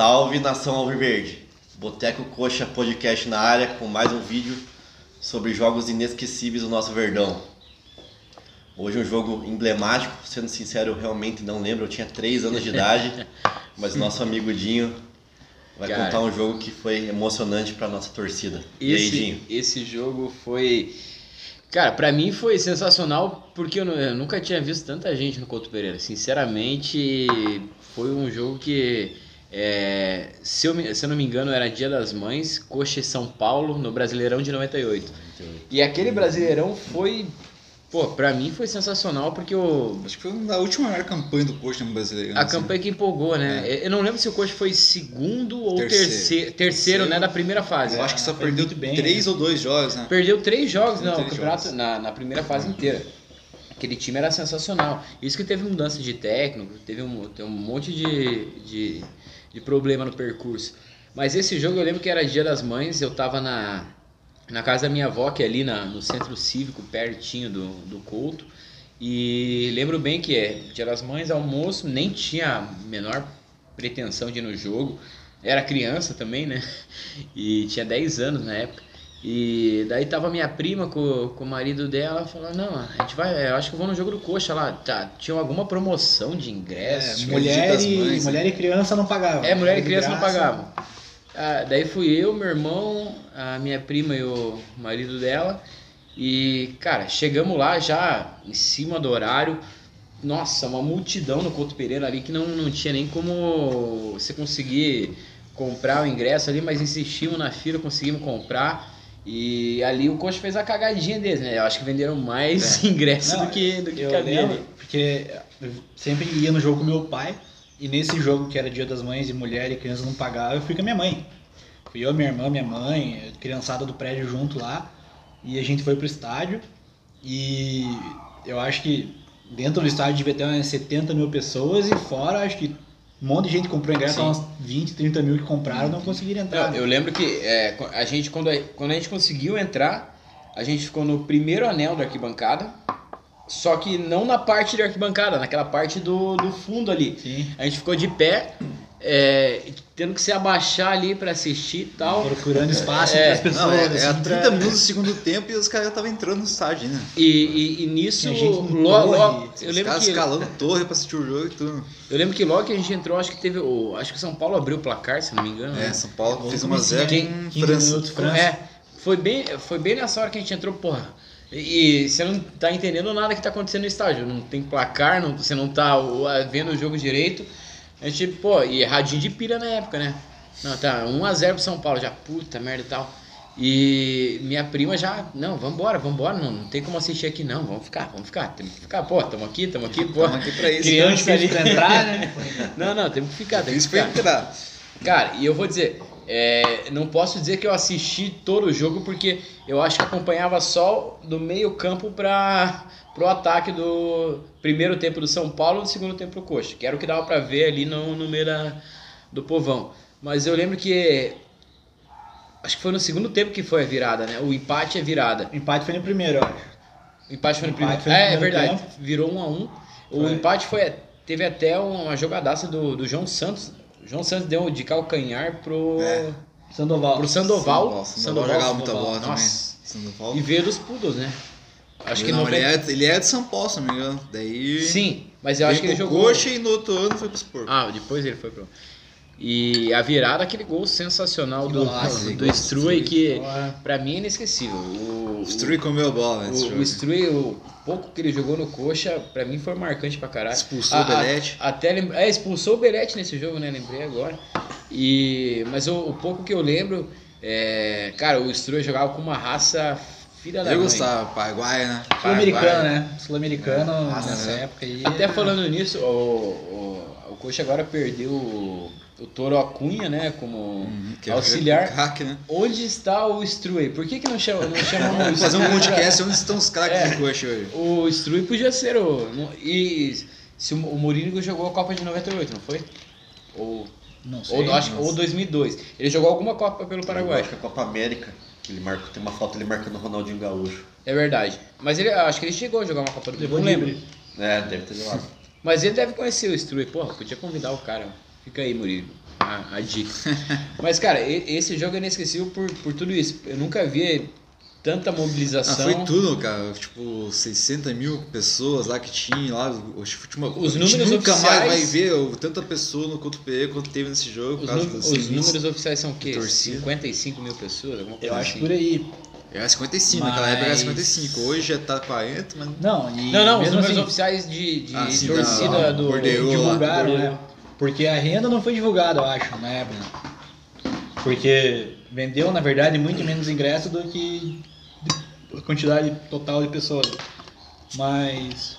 Salve nação Alviverde! Boteco Coxa Podcast na área com mais um vídeo sobre jogos inesquecíveis do nosso Verdão. Hoje um jogo emblemático, sendo sincero, eu realmente não lembro, eu tinha 3 anos de idade, mas nosso amigo Dinho vai Cara. contar um jogo que foi emocionante para nossa torcida. E aí, Esse, Dinho? esse jogo foi. Cara, pra mim foi sensacional porque eu, eu nunca tinha visto tanta gente no Couto Pereira. Sinceramente, foi um jogo que, é, se, eu, se eu não me engano, era Dia das Mães, Coxa e São Paulo, no Brasileirão de 98. E aquele Brasileirão foi. Pô, pra mim foi sensacional porque o, Acho que foi a última maior campanha do Coxa no brasileiro. a assim. campanha que empolgou, né? Eu não lembro se o Coxa foi segundo ou Terceiro. terceiro, terceiro, né, da primeira fase. Eu acho que só perdeu bem, três ou dois jogos, né? Perdeu três jogos Perdeu não, o três campeonato jogos. na, na primeira fase inteira. Aquele time era sensacional. Isso que teve mudança de técnico, teve um, teve um monte de, de, de problema no percurso. Mas esse jogo eu lembro que era Dia das Mães, eu tava na, na casa da minha avó, que é ali na, no centro cívico, pertinho do, do Couto. E lembro bem que é Dia das Mães, almoço, nem tinha a menor pretensão de ir no jogo. Era criança também, né? E tinha 10 anos na época. E daí tava minha prima com, com o marido dela, falando, não, a gente vai, eu acho que eu vou no jogo do Coxa lá. Tá, tinha alguma promoção de ingresso. Que Mulher, e, Mães, né? mulher e criança não pagavam. É, mulher e criança não graça. pagavam. Ah, daí fui eu, meu irmão, a minha prima e o marido dela. E, cara, chegamos lá já em cima do horário. Nossa, uma multidão no Couto Pereira ali que não, não tinha nem como você conseguir comprar o ingresso ali, mas insistimos na fila, conseguimos comprar. E ali o Coxa fez a cagadinha deles, né? Eu acho que venderam mais ingressos Não, do que, do que Eu cabia lembro, porque eu sempre ia no jogo com meu pai, e nesse jogo que era Dia das Mães e mulher e criança não pagava, eu fui com a minha mãe. Fui eu, minha irmã, minha mãe, criançada do prédio junto lá, e a gente foi pro estádio, e eu acho que dentro do estádio devia ter umas 70 mil pessoas, e fora acho que um monte de gente comprou ingresso, Sim. umas 20, 30 mil que compraram não conseguiram entrar. Não, eu lembro que é, a gente, quando, a, quando a gente conseguiu entrar, a gente ficou no primeiro anel da arquibancada, só que não na parte da arquibancada, naquela parte do, do fundo ali. Sim. A gente ficou de pé, é, tendo que se abaixar ali pra assistir e tal. Procurando espaço É, entre as pessoas. Não, é, é assim, a pra- 30 minutos do segundo tempo e os caras já estavam entrando no estádio, né? E, e, e nisso, logo, logo- eu Os lembro caras que escalando torre pra assistir o jogo e tudo. eu lembro que logo que a gente entrou, acho que teve o, acho que o São Paulo abriu o placar, se não me engano. É, né? São Paulo fez uma zero quem- com 15 França. minutos, França. É, foi bem, foi bem nessa hora que a gente entrou, porra. E, e você não tá entendendo nada que tá acontecendo no estádio. Não tem placar, não, você não tá vendo o jogo direito. A gente, pô, e radinho de pilha na época, né? Não, tá, 1x0 pro São Paulo, já, puta merda e tal. E minha prima já, não, vambora, vambora, não, não tem como assistir aqui não, vamos ficar, vamos ficar, temos que ficar, pô, tamo aqui, tamo aqui, pô. Tamo aqui pra isso. Criança ali. pra entrar, né? Não, não, temos que ficar, temos Isso que ficar. entrar. Cara, e eu vou dizer, é, não posso dizer que eu assisti todo o jogo, porque eu acho que acompanhava só do meio campo para pro ataque do primeiro tempo do São Paulo e do segundo tempo do Coxa, que era o que dava para ver ali no, no meio da, do povão. Mas eu lembro que acho que foi no segundo tempo que foi a virada, né? O empate é virada. O empate foi no primeiro, eu acho. O empate foi no O primeiro. empate foi no é, é primeiro verdade. tempo. Virou um a um. O Foi. empate foi teve até uma jogadaça do, do João Santos. O João Santos deu de calcanhar pro É. Sandoval. pro Sandoval. Sandoval, Sandoval jogava muita bola também. Sandoval. E veio dos Poodles, né? Acho que não, não ele, é, ele é de São Paulo, se não me engano. Daí. Sim, mas eu acho que ele jogou. Coxa e no outro ano foi pro Sport. Ah, depois ele foi pro. E a virada, aquele gol sensacional do, Golaço, do, do Struy, Struy. que Porra. pra mim é inesquecível. O, O Struy comeu a bola nesse o, jogo. o Struy, o pouco que ele jogou no coxa, pra mim foi marcante pra caralho. Expulsou A- o Belete. a- até é, expulsou o Belete nesse jogo, né? Lembrei agora. E, mas o, o pouco que eu lembro, é, cara, o Struy jogava com uma raça filha da Eu mãe. gostava, Paraguai, né? Sul-americano, né? Sul-americano Nossa, nessa né? época aí. Até falando nisso, o, o, o Coxa agora perdeu o, o Toro Acunha, né? Como Uhum, é auxiliar. Craque, né? Onde está o Struy? Por que, que não chama, não chamamos o Vamos fazer um podcast onde estão os craques É. do Coxa hoje. O Struy podia ser o. no- E se o, o Mourinho jogou a Copa de 98, não foi? Ou, Não sei. ou, acho, nossa. ou 2002. Ele jogou alguma Copa pelo Paraguai. acho que é a Copa América, que ele marcou, tem uma foto ele marcando o Ronaldinho Gaúcho. É verdade. Mas ele, acho que ele chegou a jogar uma Copa do Mundo. Levou Não lembro. É, deve ter levado. Mas ele deve conhecer o Struy. Porra, podia convidar o cara. Fica aí, Murilo. a, a dica. Mas, cara, esse jogo é inesquecível por, por tudo isso. Eu nunca vi tanta Ah, mobilização. foi tudo, cara. Tipo, 60 mil pessoas lá que tinha lá. Uma- Os números nunca mais oficiais- vai ver o- tanta pessoa no Couto PE quanto teve nesse jogo. Os, por causa nu- dos os números oficiais são o quê? torcida. 55 mil pessoas? Alguma coisa Eu acho assim. por aí. Era 55, naquela época era Mas- 55. Hoje já tá 40, mas. Não, e Não, não, os números assim, oficiais de, de Ah, sim, torcida da- do. Bordeaux. lá. divulgaram, Bordeaux. né? Porque a renda não foi divulgada, eu acho, na época. Porque vendeu, na verdade, muito menos ingresso do que a quantidade total de pessoas. Mas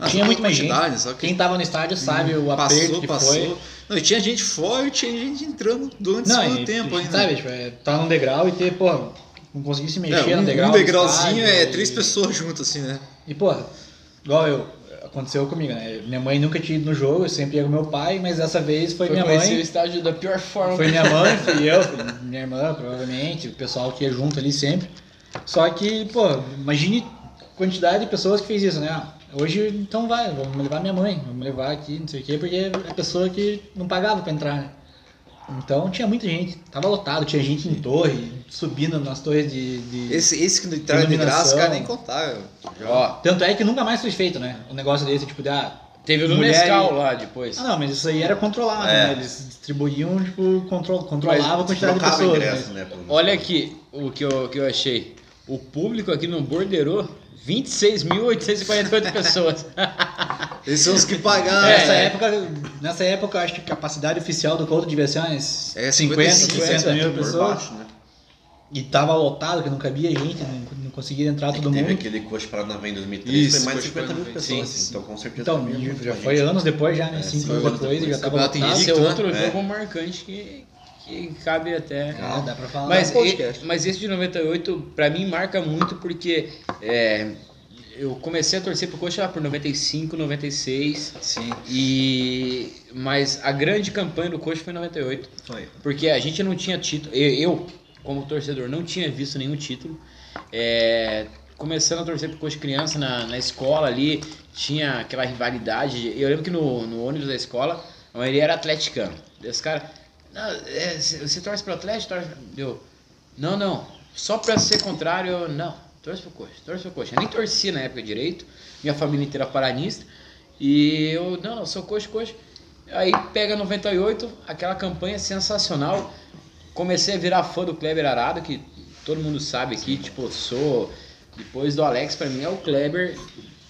Ah, tinha muito mais gente. Só que Quem tava no estádio sabe o aperto passou, que passou. foi. Não, e tinha gente fora e tinha gente entrando durante o Não, segundo e, tempo ainda. sabe, tipo, é, tá num degrau e ter, pô, não conseguir se mexer É, um, no degrau. um degrauzinho estádio, é e- três pessoas juntas, assim, né? E, porra, igual eu, aconteceu comigo, né? Minha mãe nunca tinha ido no jogo, eu sempre ia com meu pai, mas dessa vez foi, Foi minha conhecer o mãe. estádio da pior forma. Foi minha mãe, fui eu, fui minha irmã, provavelmente, o pessoal que ia junto ali sempre. Só que, pô, imagine a quantidade de pessoas que fez isso, né? Ah, Hoje, então vai, vamos levar minha mãe, vamos levar aqui, não sei o quê, porque é a pessoa que não pagava pra entrar, né? Então tinha muita gente, tava lotado, tinha gente em torre, subindo nas torres de. de- Esse, esse que entraram de graça, caras nem contaram. Já- Ó, Tanto é que nunca mais foi feito, né? Um negócio desse, tipo, de, ah, teve o do Mulher Nescau lá depois. Ah, não, mas isso aí era controlado, É. né? Eles distribuíam, tipo, control, controlava a quantidade de pessoas. ingresso, mas- né? pelo- Olha aqui o que eu, que eu achei. O público aqui no Bordeiro, 26.848 pessoas. Esses são os que pagaram. Nessa, É. época, nessa época, eu acho que a capacidade oficial do Couto devia ser umas É, 50, 55, 60 mil pessoas. baixo, né? E tava lotado, que não cabia gente, não, não conseguia entrar todo Teve mundo. aquele Coxa Paranavaí em 2003, Isso, foi mais de Coxa 50 mil pessoas. sim. Então, com certeza. Então, já, já gente. foi anos depois já, né? É, Cinco foi anos anos depois e já depois. tava lotado. Esse é outro né? jogo marcante que, que cabe até. Ah, dá pra falar. Mas, e- mas esse de 98, pra mim, marca muito porque é, eu comecei a torcer pro Coxa lá por 95, 96. Sim. E, mas a grande campanha do Coxa foi em 98. Foi. Porque a gente não tinha título. Eu, eu, como torcedor, não tinha visto nenhum título. É, começando a torcer pro Coxa criança na, na escola ali, tinha aquela rivalidade. Eu lembro que no, no ônibus da escola, a maioria era atleticano. Esse cara, "Não, é, você torce pro Atlético? Torce... Eu, não, não. Só pra ser contrário, não. Torce pro Coxa, torce pro Coxa. Eu nem torcia na época direito, minha família inteira paranista. E eu, não, não, sou Coxa, Coxa. Aí pega 98, aquela campanha sensacional. Comecei a virar fã do Kleber Arado, que todo mundo sabe aqui, tipo, sou. Depois do Alex, pra mim é o Kleber,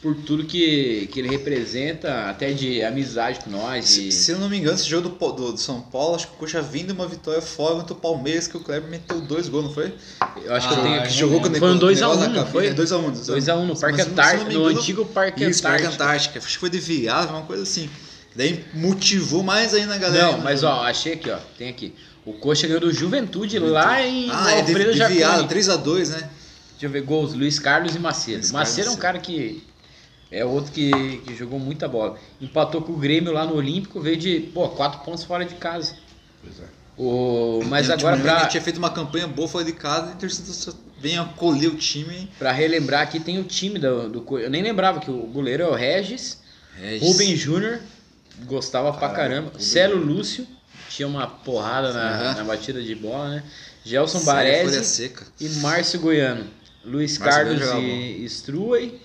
por tudo que, que ele representa, até de amizade com nós. Se, E... se eu não me engano, esse jogo do, do, do São Paulo, acho que o Coxa vindo uma vitória fora contra o Palmeiras, que o Kleber meteu dois gols, não foi? Eu acho que Ah, eu tenho aqui. jogou com o Foi um Nicolas 2x1, na não cabine, foi? é 2x1. 2x1 no Parque Antártico, no antigo Parque Isso, Parque Antártico. Acho que foi de virada, uma coisa assim. Daí motivou mais ainda a galera. Não, mas ó, achei aqui, ó. Tem aqui. O Coxa ganhou do Juventude lá em Ah, é de, Alfredo de virada, 3x2, né? Deixa eu ver, gols, Luiz Carlos e Macedo. Luiz Macedo é um Carlos, cara que é outro que, que jogou muita bola. Empatou com o Grêmio lá no Olímpico, veio de, pô, quatro pontos fora de casa. Pois é. O, mas o agora, pra, tinha feito uma campanha boa fora de casa e só vem acolher o time. pra relembrar aqui, tem o time do, do Eu nem lembrava que o goleiro é o Regis, É, Rubem Júnior, gostava pra Caralho, caramba. Rubem Celo Lúcio, tinha uma porrada na, Aham. na batida de bola, né? Gelson Baresi seca. e Márcio Goiano. Luiz Márcio Carlos e Struey,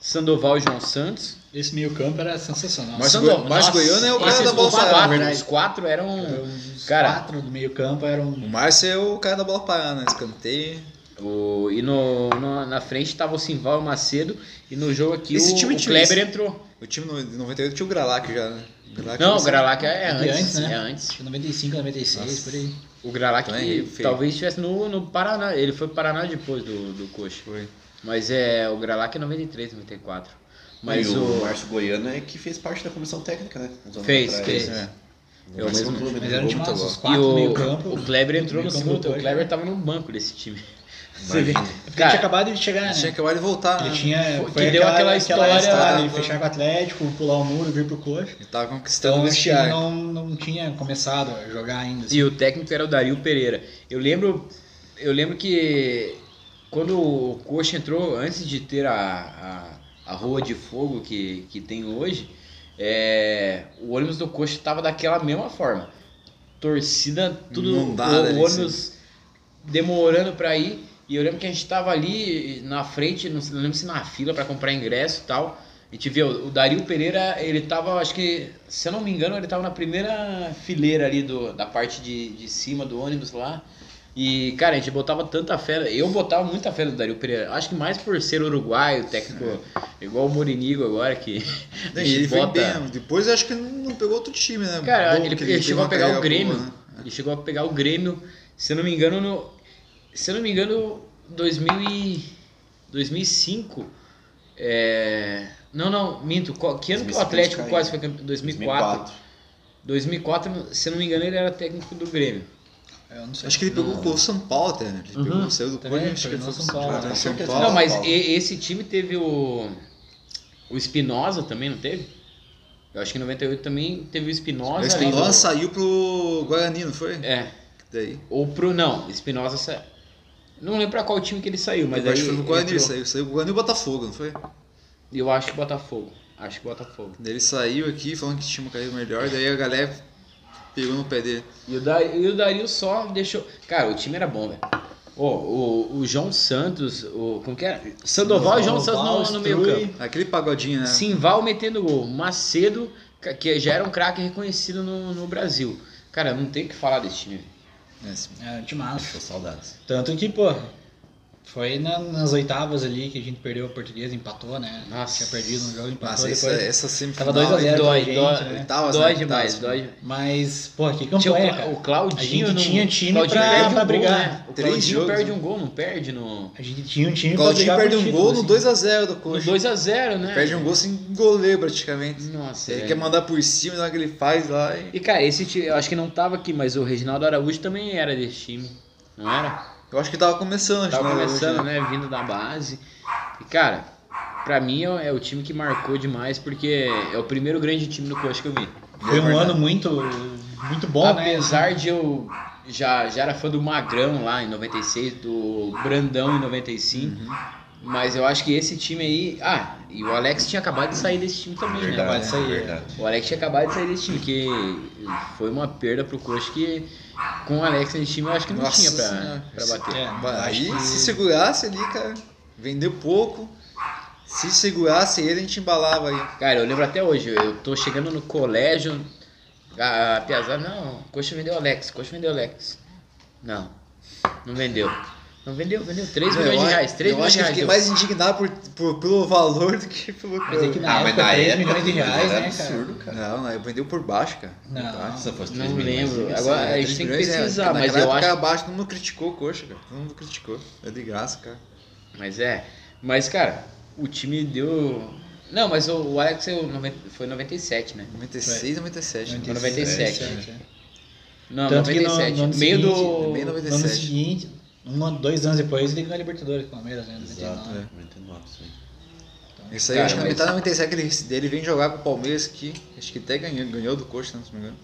Sandoval e João Santos. Esse meio campo era sensacional. Márcio Sando- Nossa, Goiano é o cara da bola parada, quatro, verdade. Os quatro eram. Os Cara- quatro do meio campo eram. O Márcio é o cara da bola parada, né? Escanteio. O, e no, no- na frente tava o Simval e o Macedo. E no jogo aqui Esse o, time o Kleber isso. entrou. O time no- de 98 tinha o Gralac já, né? Gralac Não, o Gralac é, É antes, antes, né? É antes. Acho que 95, 96, Nossa. por aí. O Gralac feio. talvez estivesse no, no Paraná. Ele foi pro Paraná depois do, do Coxa. Foi. Mas é o Gralac é 93, 94. Mas e o, o. Márcio Goiano é que fez parte da comissão técnica, né? Fez, atrás. fez. É. No É o segundo mesmo. clube, Mas né? era um jogou time muito os E quatro do meio o, campo. o Kleber entrou no segundo. do O. Kleber tava no banco desse time. Você vê. É porque Cara, ele tinha acabado de chegar, né? Tinha acabado de voltar, Ele né? tinha. Foi- Foi deu aquela história- história ele né? fechar com o Atlético, pular o muro, vir pro coxa. Ele tava conquistando Então o o time vestiário. não, não tinha começado a jogar ainda. assim. E o técnico era o Dario Pereira. Eu lembro, eu lembro que quando o Coxa entrou, antes de ter a, a, a rua de fogo que, que tem hoje, é, o ônibus do Coxa estava daquela mesma forma. torcida, tudo Inundada o ônibus demorando pra ir. E eu lembro que a gente tava ali na frente, não lembro se na fila pra comprar ingresso e tal. A gente viu, o Dario Pereira, ele tava, acho que, se eu não me engano, ele tava na primeira fileira ali do, da parte de, de cima do ônibus lá. E, cara, a gente botava tanta fé, eu botava muita fé no Dario Pereira. Acho que mais por ser uruguaio, técnico igual o Morinigo agora, que gente ele foi bota- bem. Depois acho que ele não pegou outro time, né? Cara, Bom, ele, ele teve chegou a pegar o Grêmio. boa, né? Ele chegou a pegar o Grêmio, se eu não me engano, no. Se eu não me engano, 2000 e, 2005. É, não, não, minto. Que ano que o 2005 Atlético quase foi campeão? 2004. 2004, se eu não me engano, ele era técnico do Grêmio. Eu não sei. Acho que ele pegou o São Paulo até, né? Ele Uhum. pegou, saiu do Corinthians, acho que ele foi São Paulo, né? São Paulo. não, mas Paulo. esse time teve o. O Espinosa também, não teve? Eu acho que em 98 também teve o O Espinosa. além Espinosa do- saiu pro Guarani, não foi? É, Daí. ou pro. Não, Espinosa. sa- Não lembro pra qual time que ele saiu, mas eu acho que foi pro Guarani, entrou- saiu. Saiu pro Guarani e Botafogo, não foi? Eu acho que Botafogo. Acho que Botafogo. Daí ele saiu aqui falando que tinha uma carreira melhor, daí a galera pegou no pé dele. E o, da, e o Dario só deixou. Cara, o time era bom, velho. Ô, o, o João Santos, o. Como que era? Sandoval e João Santos no, no meio Strui. campo. Aquele pagodinho, né? Simval metendo gol. Macedo, que já era um craque reconhecido no, no Brasil. Cara, não tem o que falar desse time. É, É, de massa. Deixou saudades. Tanto que, pô, foi na- nas oitavas ali que a gente perdeu a portuguesa, empatou, né? Nossa. Tinha perdido um jogo, empatou Nossa, essa, depois. essa semifinal. Tava 2 a 0 pra Dói, gente, dói, né? Oitavas, dói né? demais, Oitavas. dói. Mas, pô, que Tinha campanha, o, cara. o Claudinho. A gente tinha time Claudinho pra- perde um pra gol, brigar. né? O Três Claudinho jogos, perde né? um gol, não perde no. A gente tinha um time O pra Claudinho brigar perde por um título, gol no assim. 2x0 do No Coxa. 2x0, né? Perde um gol sem goleiro praticamente. Nossa, Ele é. quer mandar por cima, na hora que ele faz lá e... E cara, esse time, eu acho que não tava aqui, mas o Reginaldo Araújo também era desse time, não era? Eu acho que tava começando. Tava né, começando, né? Vindo da base. E cara, pra mim é é o time que marcou demais, porque é o primeiro grande time do Coxa que eu vi. Foi um ano muito, muito bom, né? Apesar de eu já, já era fã do Magrão lá em 96, do Brandão em 95. Mas eu acho que esse time aí. Ah, e o Alex tinha acabado de sair desse time também, né? Verdade, Pode sair. verdade. O Alex tinha acabado de sair desse time, que foi uma perda pro Coxa que com o Alex nesse time eu acho que não Nossa tinha pra, Senhora. pra bater. É, Aí, acho que- se segurasse ali, cara, vendeu pouco. Se segurasse ele, a gente embalava aí. Cara, eu lembro até hoje, eu tô chegando no colégio, a, a Piazada, não, Coxa vendeu Alex, Coxa vendeu Alex. Não, não vendeu. Não vendeu, vendeu 3 Não, milhões de reais, acho- 3 Eu milhões acho de que eu reais. fiquei mais indignado por, por- pelo valor do que pelo Mas é que na Ah, mas época, na 3 época milhões de reais, né, cara? absurdo, cara. Não, não, vendeu por baixo, cara. Não. Por baixo. Se fosse Não 3 milhões, lembro. Agora a É, gente tem que é, pesquisar, naquela mas eu época acho. abaixo, todo mundo criticou o Coxa, cara. Todo mundo criticou. É de graça, cara. Mas é. Mas, cara, o time deu. Não, mas o, Alex foi noven- foi 97, né? 96 a 97. né? 97. é. Não, Tanto que no- 97. no ano meio seguinte, do. meio do- No 97. ano seguinte, um, ano- dois anos depois, ele ganhou a Libertadores com o Palmeiras, né? Exato, 99. é. 99, isso aí. Isso aí, Cara, acho que na metade da 97 ele, ele vem jogar com o Palmeiras que acho que até ganhou, ganhou do Coxa, né, se não me engano.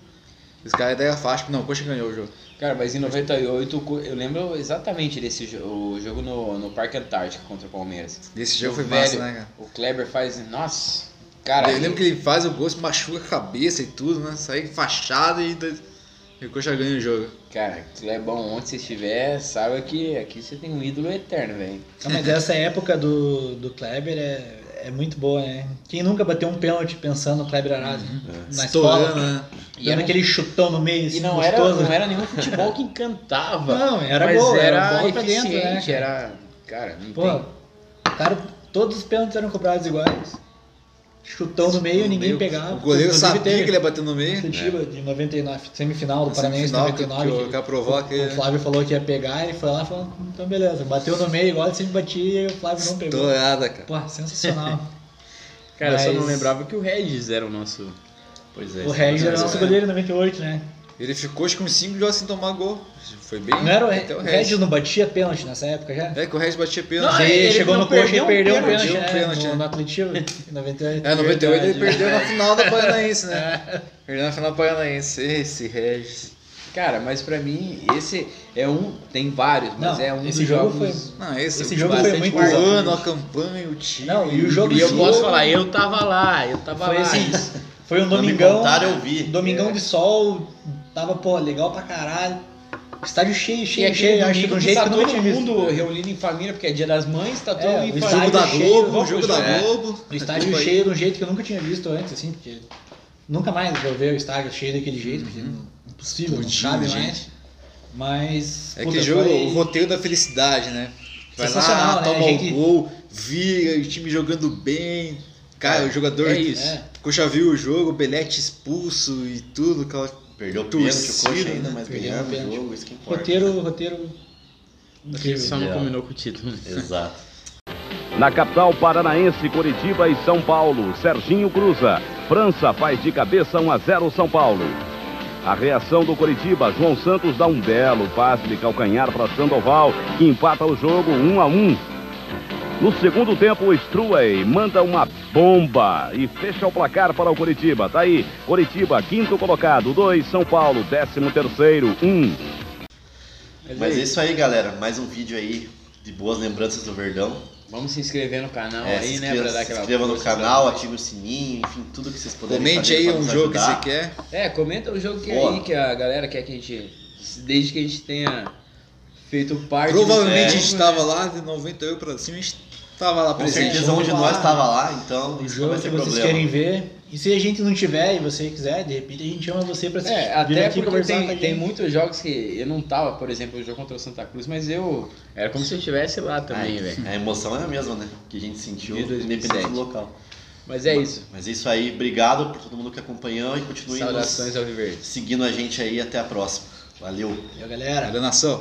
Os caras deram a faixa, não, o Coxa ganhou o jogo. Cara, mas em 98 o Co- eu lembro exatamente desse jo- o jogo no, no Parque Antártico contra o Palmeiras. Esse jogo O foi velho, massa, né, cara? O Kleber faz. Nossa! Cara, eu lembro que ele faz o gol, se machuca a cabeça e tudo, né? Sai fachado e, da- e o Coxa ganha o jogo. Cara, Clebão, onde você estiver, saiba que aqui você tem um ídolo eterno, velho. Mas essa época do, do Kleber é, é muito boa, né? Quem nunca bateu um pênalti pensando no Kleber Arado? Na Estourando, escola, né? E, era- aquele chutão no meio, e assim, não, era, não era nenhum futebol que encantava. Não, era mas gol, era, era bola pra dentro, né, cara? era. Cara, não Pô, tem. cara, todos os pênaltis eram cobrados iguais. Chutão no meio, ninguém Meio- pegava. O goleiro Inclusive, sabia teve que ele ia bater no meio. Curitiba de 99, semifinal do Paranense semifinal, que- 99. que o cara provou o- que- O Flávio falou que ia pegar, ele foi lá e falou, então beleza, bateu no meio igual ele sempre batia e o Flávio não pegou. Estourada, cara. Pô, sensacional. Cara, eu só não mas- lembrava que o Regis era o nosso. Pois é. o Regis era mas nosso é. goleiro em 98, né? Ele ficou acho que uns 5 jogos sem tomar gol. Foi bem. Não era o, até o Regis não batia pênalti nessa época já? É que o Regis batia pênalti. Não, Ele, ele chegou no coxa e perdeu um um pênalti, pênalti, né, pênalti, no, né? no Atletiba, em 98. É, 98 ele perdeu na final da Paranaense, né? Perdeu na final da Paranaense. Esse Regis. Cara, mas pra mim, esse é um. Tem vários, mas Não, é um esse dos jogo jogos. Não, esse, Esse jogo foi muito O ano, a campanha, o time. Não, e o jogo E eu jogo- posso falar, eu tava lá, eu tava Foi lá. assim, foi um domingão, contaram, eu vi. domingão É. de sol, tava, pô, legal pra caralho. Estádio cheio, E cheio, aquele cheio. Acho que de um jeito tá que nunca todo tinha visto. mundo reunido em família, porque é dia das mães, tá todo É, mundo em o Jogo família. da cheio, Globo, vamos jogo da. Globo. O estádio Desculpa aí. cheio de um jeito que eu nunca tinha visto antes, assim, porque nunca mais vou ver o estádio cheio daquele jeito, porque é impossível, não Putz, cabe gente. mais. Mas. É puta, que jogo, foi o roteiro da felicidade, né? Vai Sensacional, lá, né? toma o gol, vira, o time jogando bem. Cara, o jogador. é isso. É. Coxa viu o jogo, o Belete expulso e tudo, aquela. Perdeu o pênalti, o coxa ainda, mas ganhamos o jogo, isso que importa. Roteiro, roteiro. Incrível. Só não combinou com o título. Exato. Na capital paranaense, Curitiba e São Paulo, Serginho cruza. França faz de cabeça 1 a 0 São Paulo. A reação do Curitiba, João Santos dá um belo passe de calcanhar para Sandoval, que empata o jogo 1 a 1. No segundo tempo, o Struey manda uma bomba e fecha o placar para o Curitiba. Tá aí, Curitiba, quinto colocado, 2, São Paulo, décimo terceiro, 1. Mas é é isso aí, galera. Mais um vídeo aí de boas lembranças do Verdão. Vamos se inscrever no canal É, aí, se né? inscreva, Pra dar se aquela inscreva no canal, ative o sininho, enfim, tudo que vocês puderem Comente fazer aí um jogo que ajudar. você quer. É, comenta o jogo que Boa. aí que a galera quer que a gente. Desde que a gente tenha feito parte. Provavelmente a desse gente jogo, tava né? lá, de 98 pra cima, a gente tava lá Com presente. certeza um de nós estava lá, então O jogo vai que vocês problema. querem ver. E se a gente não tiver e você quiser, de repente a gente chama você pra assistir. É, vir até aqui porque com tem, tem muitos jogos que eu não tava, por exemplo, o jogo contra o Santa Cruz, mas eu. Era como se eu estivesse lá também, velho. A emoção é a mesma, né? Que a gente sentiu, De 2007. independente do local. Mas é isso. Mas é isso aí, obrigado por todo mundo que acompanhou e continue nos Saudações ao Viverde. seguindo a gente aí. Até a próxima. Valeu! Valeu, galera. Valeu, nação.